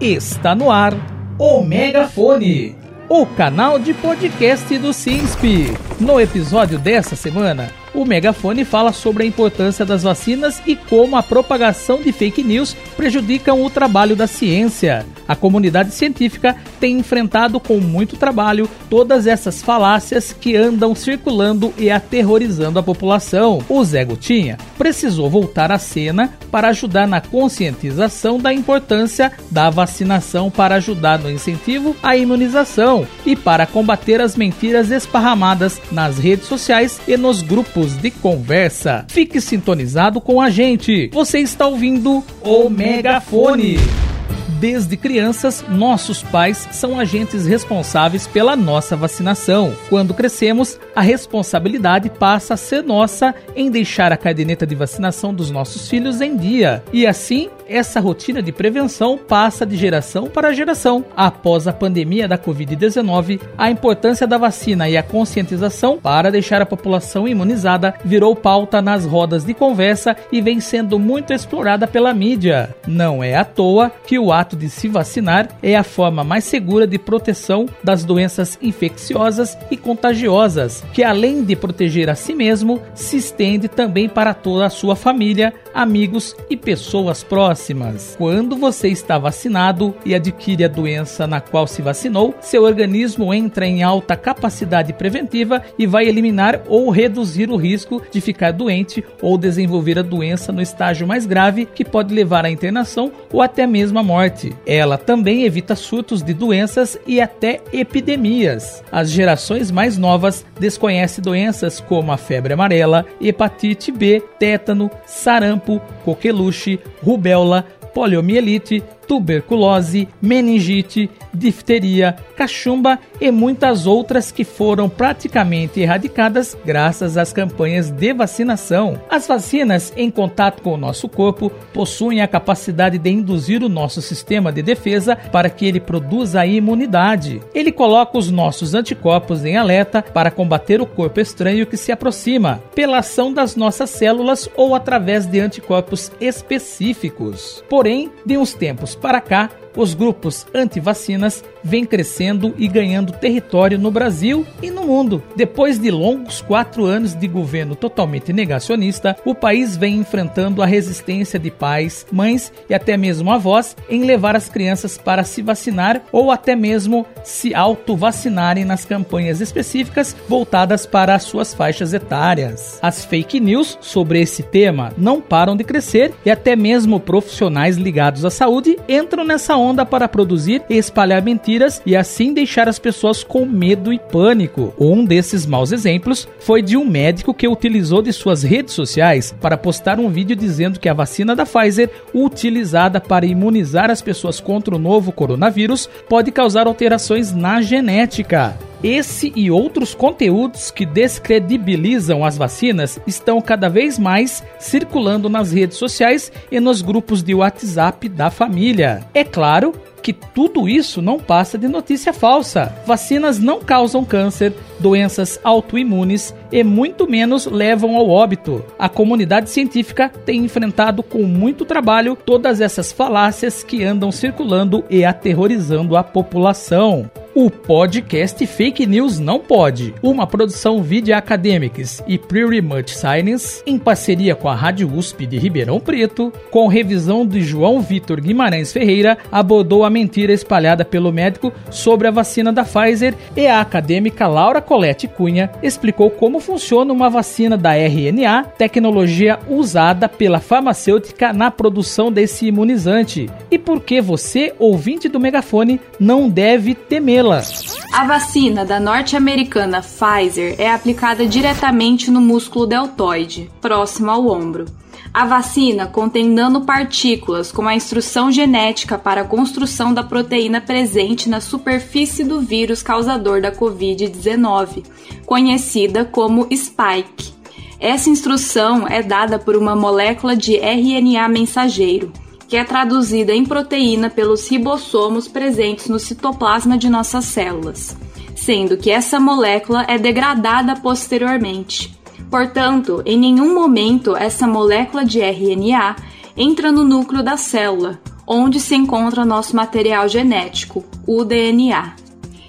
Está no ar o Megafone, o canal de podcast do SINSP. No episódio dessa semana, o Megafone fala sobre a importância das vacinas e como a propagação de fake news prejudicam o trabalho da ciência. A comunidade científica tem enfrentado com muito trabalho todas essas falácias que andam circulando e aterrorizando a população. O Zé Gotinha precisou voltar à cena para ajudar na conscientização da importância da vacinação para ajudar no incentivo à imunização e para combater as mentiras esparramadas nas redes sociais e nos grupos de conversa. Fique sintonizado com a gente. Você está ouvindo o Megafone. Desde crianças, nossos pais são agentes responsáveis pela nossa vacinação. Quando crescemos, a responsabilidade passa a ser nossa em deixar a caderneta de vacinação dos nossos filhos em dia. E assim, essa rotina de prevenção passa de geração para geração. Após a pandemia da Covid-19, a importância da vacina e a conscientização para deixar a população imunizada virou pauta nas rodas de conversa e vem sendo muito explorada pela mídia. Não é à toa que o ato de se vacinar é a forma mais segura de proteção das doenças infecciosas e contagiosas, que além de proteger a si mesmo, se estende também para toda a sua família, amigos e pessoas próximas. Quando você está vacinado e adquire a doença na qual se vacinou, seu organismo entra em alta capacidade preventiva e vai eliminar ou reduzir o risco de ficar doente ou desenvolver a doença no estágio mais grave, que pode levar à internação ou até mesmo à morte. Ela também evita surtos de doenças e até epidemias. As gerações mais novas desconhecem doenças como a febre amarela, hepatite B, tétano, sarampo, coqueluche, rubéola, poliomielite, tuberculose, meningite, difteria, cachumba e muitas outras que foram praticamente erradicadas graças às campanhas de vacinação. As vacinas, em contato com o nosso corpo, possuem a capacidade de induzir o nosso sistema de defesa para que ele produza a imunidade. Ele coloca os nossos anticorpos em alerta para combater o corpo estranho que se aproxima, pela ação das nossas células ou através de anticorpos específicos. Porém, de uns tempos para cá, os grupos anti-vacinas vêm crescendo e ganhando território no Brasil e no mundo. Depois de longos quatro anos de governo totalmente negacionista, o país vem enfrentando a resistência de pais, mães e até mesmo avós em levar as crianças para se vacinar ou até mesmo se auto-vacinarem nas campanhas específicas voltadas para as suas faixas etárias. As fake news sobre esse tema não param de crescer e até mesmo profissionais ligados à saúde entram nessa onda para produzir e espalhar mentiras e assim deixar as pessoas com medo e pânico. Um desses maus exemplos foi de um médico que utilizou de suas redes sociais para postar um vídeo dizendo que a vacina da Pfizer, utilizada para imunizar as pessoas contra o novo coronavírus, pode causar alterações na genética. Esse e outros conteúdos que descredibilizam as vacinas estão cada vez mais circulando nas redes sociais e nos grupos de WhatsApp da família. É claro que tudo isso não passa de notícia falsa. Vacinas não causam câncer, doenças autoimunes e muito menos levam ao óbito. A comunidade científica tem enfrentado com muito trabalho todas essas falácias que andam circulando e aterrorizando a população. O podcast Fake News Não Pode, uma produção Video Academics e Pretty Much Science, em parceria com a Rádio USP de Ribeirão Preto, com revisão de João Vitor Guimarães Ferreira, abordou a mentira espalhada pelo médico sobre a vacina da Pfizer e a acadêmica Laura Colette Cunha explicou como funciona uma vacina da RNA, tecnologia usada pela farmacêutica na produção desse imunizante, e por que você, ouvinte do megafone, não deve temer a vacina da norte-americana Pfizer é aplicada diretamente no músculo deltoide, próximo ao ombro. A vacina contém nanopartículas com a instrução genética para a construção da proteína presente na superfície do vírus causador da Covid-19, conhecida como spike. Essa instrução é dada por uma molécula de RNA mensageiro que é traduzida em proteína pelos ribossomos presentes no citoplasma de nossas células, sendo que essa molécula é degradada posteriormente. Portanto, em nenhum momento essa molécula de RNA entra no núcleo da célula, onde se encontra nosso material genético, o DNA.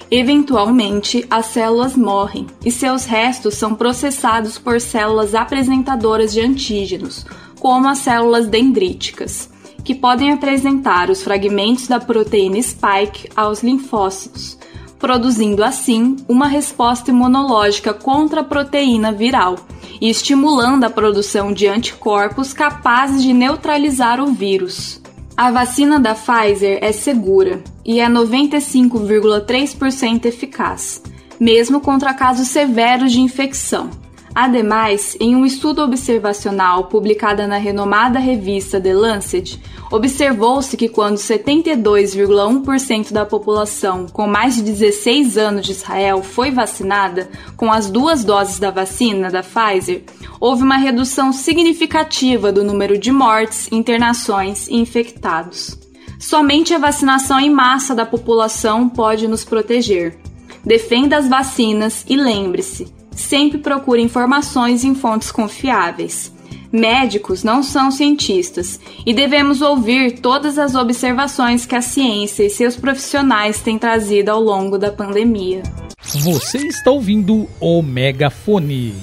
Eventualmente, as células morrem e seus restos são processados por células apresentadoras de antígenos, como as células dendríticas, que podem apresentar os fragmentos da proteína spike aos linfócitos, produzindo assim uma resposta imunológica contra a proteína viral e estimulando a produção de anticorpos capazes de neutralizar o vírus. A vacina da Pfizer é segura e é 95,3% eficaz, mesmo contra casos severos de infecção. Ademais, em um estudo observacional publicado na renomada revista The Lancet, observou-se que quando 72,1% da população com mais de 16 anos de Israel foi vacinada com as duas doses da vacina da Pfizer, houve uma redução significativa do número de mortes, internações e infectados. Somente a vacinação em massa da população pode nos proteger. Defenda as vacinas e lembre-se, sempre procure informações em fontes confiáveis. Médicos não são cientistas e devemos ouvir todas as observações que a ciência e seus profissionais têm trazido ao longo da pandemia. Você está ouvindo o Megafone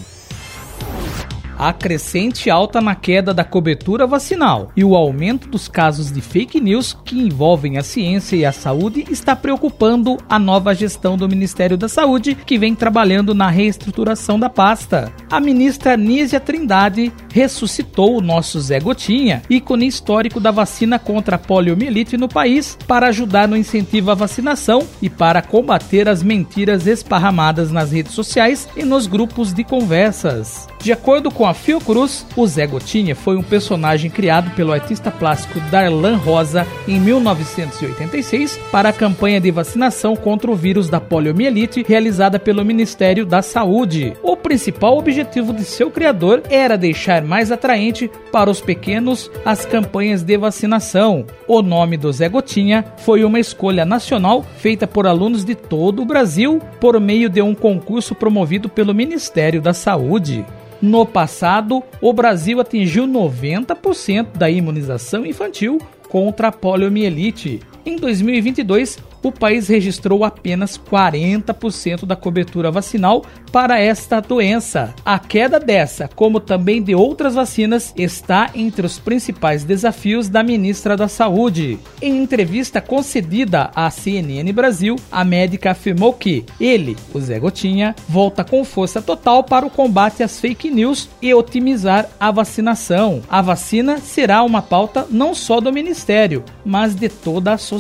a crescente alta na queda da cobertura vacinal e o aumento dos casos de fake news que envolvem a ciência e a saúde está preocupando a nova gestão do Ministério da Saúde, que vem trabalhando na reestruturação da pasta. A ministra Nízia Trindade ressuscitou o nosso Zé Gotinha, ícone histórico da vacina contra a poliomielite no país, para ajudar no incentivo à vacinação e para combater as mentiras esparramadas nas redes sociais e nos grupos de conversas. De acordo com a Fiocruz, o Zé Gotinha foi um personagem criado pelo artista plástico Darlan Rosa em 1986 para a campanha de vacinação contra o vírus da poliomielite realizada pelo Ministério da Saúde. O principal objetivo de seu criador era deixar mais atraente para os pequenos as campanhas de vacinação. O nome do Zé Gotinha foi uma escolha nacional feita por alunos de todo o Brasil por meio de um concurso promovido pelo Ministério da Saúde. No passado, o Brasil atingiu 90% da imunização infantil contra a poliomielite. Em 2022, o país registrou apenas 40% da cobertura vacinal para esta doença. A queda dessa, como também de outras vacinas, está entre os principais desafios da ministra da Saúde. Em entrevista concedida à CNN Brasil, a médica afirmou que ele, o Zé Gotinha, volta com força total para o combate às fake news e otimizar a vacinação. A vacina será uma pauta não só do ministério, mas de toda a sociedade.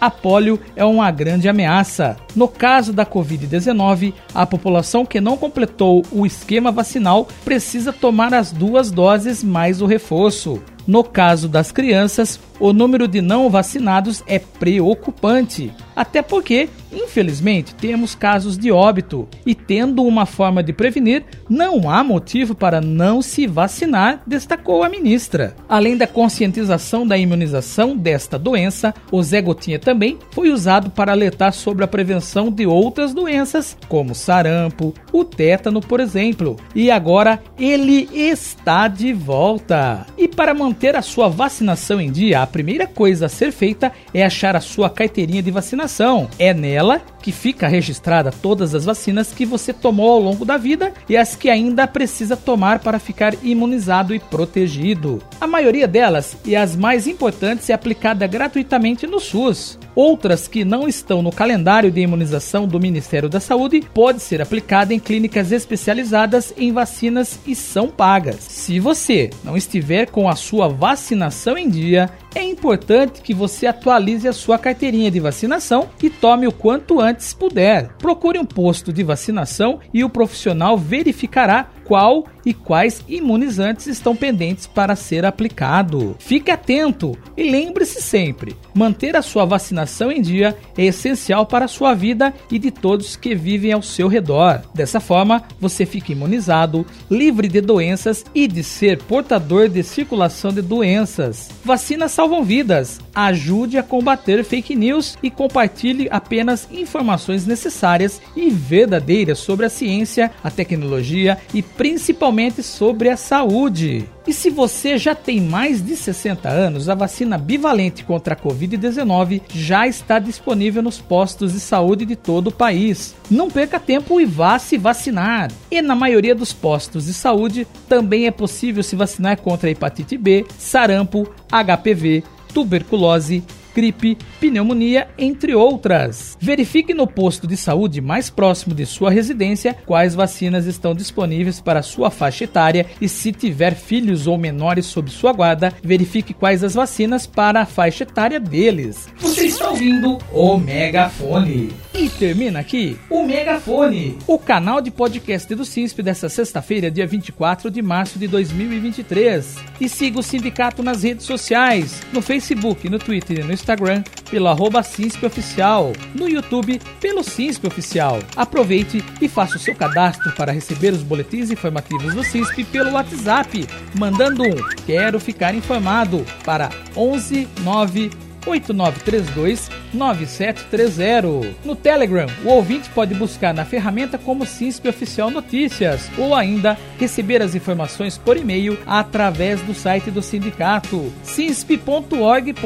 Após polio é uma grande ameaça. No caso da Covid-19, a população que não completou o esquema vacinal precisa tomar as duas doses mais o reforço. No caso das crianças, o número de não vacinados é preocupante, até porque, infelizmente, temos casos de óbito e, tendo uma forma de prevenir, não há motivo para não se vacinar, destacou a ministra. Além da conscientização da imunização desta doença, o Zé Gotinha também foi usado para alertar sobre a prevenção de outras doenças, como sarampo, o tétano, por exemplo. E agora ele está de volta. E para manter a sua vacinação em dia, a primeira coisa a ser feita é achar a sua carteirinha de vacinação. É nela que fica registrada todas as vacinas que você tomou ao longo da vida e as que ainda precisa tomar para ficar imunizado e protegido. A maioria delas, e as mais importantes, é aplicada gratuitamente no SUS. Outras que não estão no calendário de imunização do Ministério da Saúde pode ser aplicada em clínicas especializadas em vacinas e são pagas. Se você não estiver com a sua vacinação em dia, é importante que você atualize a sua carteirinha de vacinação e tome o quanto antes puder. Procure um posto de vacinação e o profissional verificará qual e quais imunizantes estão pendentes para ser aplicado. Fique atento e lembre-se sempre: manter a sua vacinação em dia é essencial para a sua vida e de todos que vivem ao seu redor. Dessa forma, você fica imunizado, livre de doenças e de ser portador de circulação de doenças. Vacinas salvam vidas. Ajude a combater fake news e compartilhe apenas informações necessárias e verdadeiras sobre a ciência, a tecnologia e principalmente sobre a saúde. E se você já tem mais de 60 anos, a vacina bivalente contra a Covid-19 já está disponível nos postos de saúde de todo o país. Não perca tempo e vá se vacinar. E na maioria dos postos de saúde também é possível se vacinar contra a hepatite B, sarampo, HPV, tuberculose, gripe, pneumonia, entre outras. Verifique no posto de saúde mais próximo de sua residência quais vacinas estão disponíveis para sua faixa etária e se tiver filhos ou menores sob sua guarda, verifique quais as vacinas para a faixa etária deles. Você está ouvindo o Megafone. E termina aqui o Megafone, o canal de podcast do CISP dessa sexta-feira, dia 24 de março de 2023. E siga o sindicato nas redes sociais, no Facebook, no Twitter e no Instagram pelo arroba Oficial, no YouTube pelo CISP Oficial. Aproveite e faça o seu cadastro para receber os boletins informativos do CISP pelo WhatsApp, mandando um Quero Ficar Informado para 11 9 8932 9730. No Telegram, o ouvinte pode buscar na ferramenta como CISP Oficial Notícias ou ainda receber as informações por e-mail através do site do sindicato cisp.org.br.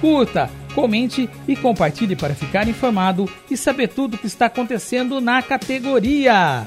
Curta, comente e compartilhe para ficar informado e saber tudo o que está acontecendo na categoria.